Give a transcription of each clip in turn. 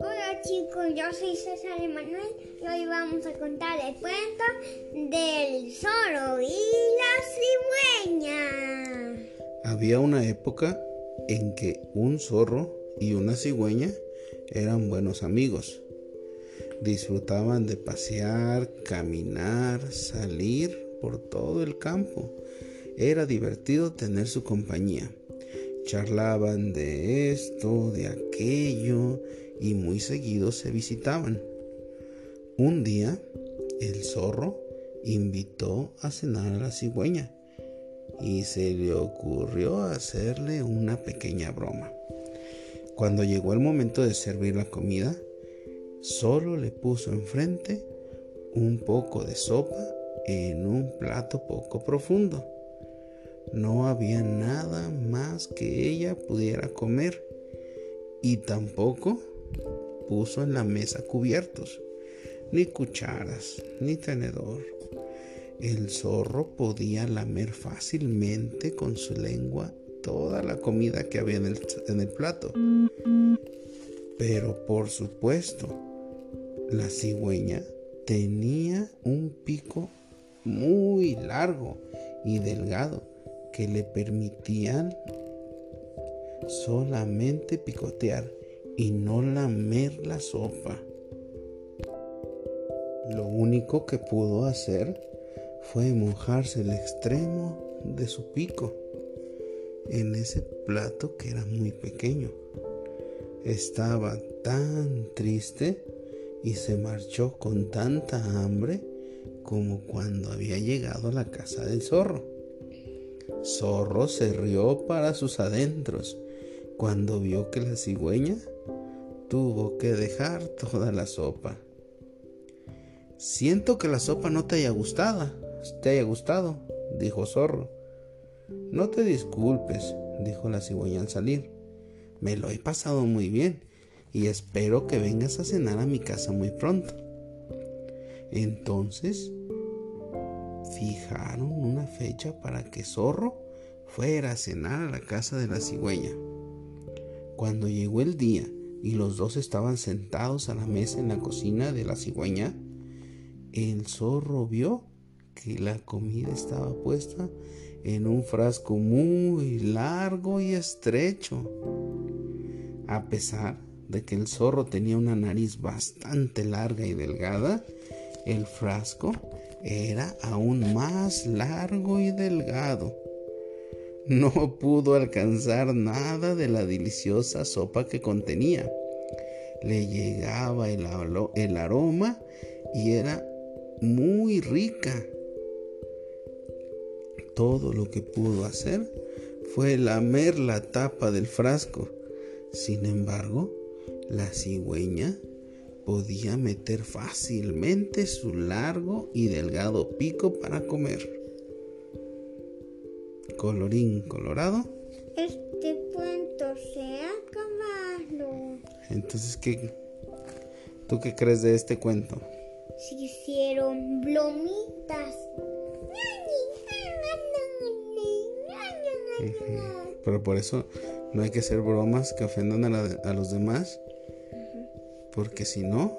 Hola chicos, yo soy César Emanuel y hoy vamos a contar el cuento del zorro y la cigüeña. Había una época en que un zorro y una cigüeña eran buenos amigos. Disfrutaban de pasear, caminar, salir por todo el campo. Era divertido tener su compañía. Charlaban de esto, de aquello y muy seguido se visitaban. Un día, el zorro invitó a cenar a la cigüeña y se le ocurrió hacerle una pequeña broma. Cuando llegó el momento de servir la comida, solo le puso enfrente un poco de sopa en un plato poco profundo. No había nada más que ella pudiera comer y tampoco puso en la mesa cubiertos, ni cucharas, ni tenedor. El zorro podía lamer fácilmente con su lengua toda la comida que había en el, en el plato. Pero por supuesto, la cigüeña tenía un pico muy largo y delgado que le permitían solamente picotear y no lamer la sopa. Lo único que pudo hacer fue mojarse el extremo de su pico en ese plato que era muy pequeño. Estaba tan triste y se marchó con tanta hambre como cuando había llegado a la casa del zorro. Zorro se rió para sus adentros cuando vio que la cigüeña tuvo que dejar toda la sopa. Siento que la sopa no te haya gustado, te haya gustado, dijo Zorro. No te disculpes, dijo la cigüeña al salir. Me lo he pasado muy bien y espero que vengas a cenar a mi casa muy pronto. Entonces fijaron una fecha para que Zorro fuera a cenar a la casa de la cigüeña. Cuando llegó el día y los dos estaban sentados a la mesa en la cocina de la cigüeña, el zorro vio que la comida estaba puesta en un frasco muy largo y estrecho. A pesar de que el zorro tenía una nariz bastante larga y delgada, el frasco era aún más largo y delgado. No pudo alcanzar nada de la deliciosa sopa que contenía. Le llegaba el, aroma y era muy rica. Todo lo que pudo hacer fue lamer la tapa del frasco. Sin embargo, la cigüeña podía meter fácilmente su largo y delgado pico para comer. Colorín colorado. Este cuento se ha acabado. Entonces, ¿qué, ¿tú qué crees de este cuento? Se hicieron blomitas. Pero por eso no hay que hacer bromas que ofendan a, los demás. Porque si no,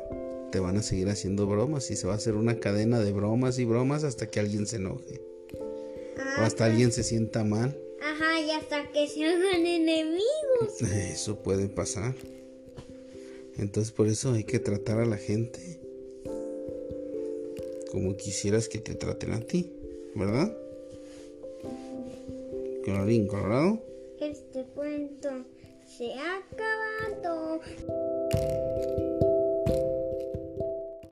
te van a seguir haciendo bromas y se va a hacer una cadena de bromas y bromas hasta que alguien se enoje. o hasta alguien se sienta mal. Ajá, y hasta que se hagan enemigos. Eso puede pasar. Entonces por eso hay que tratar a la gente como quisieras que te traten a ti, ¿verdad? Colorín colorado. Este cuento se ha acabado.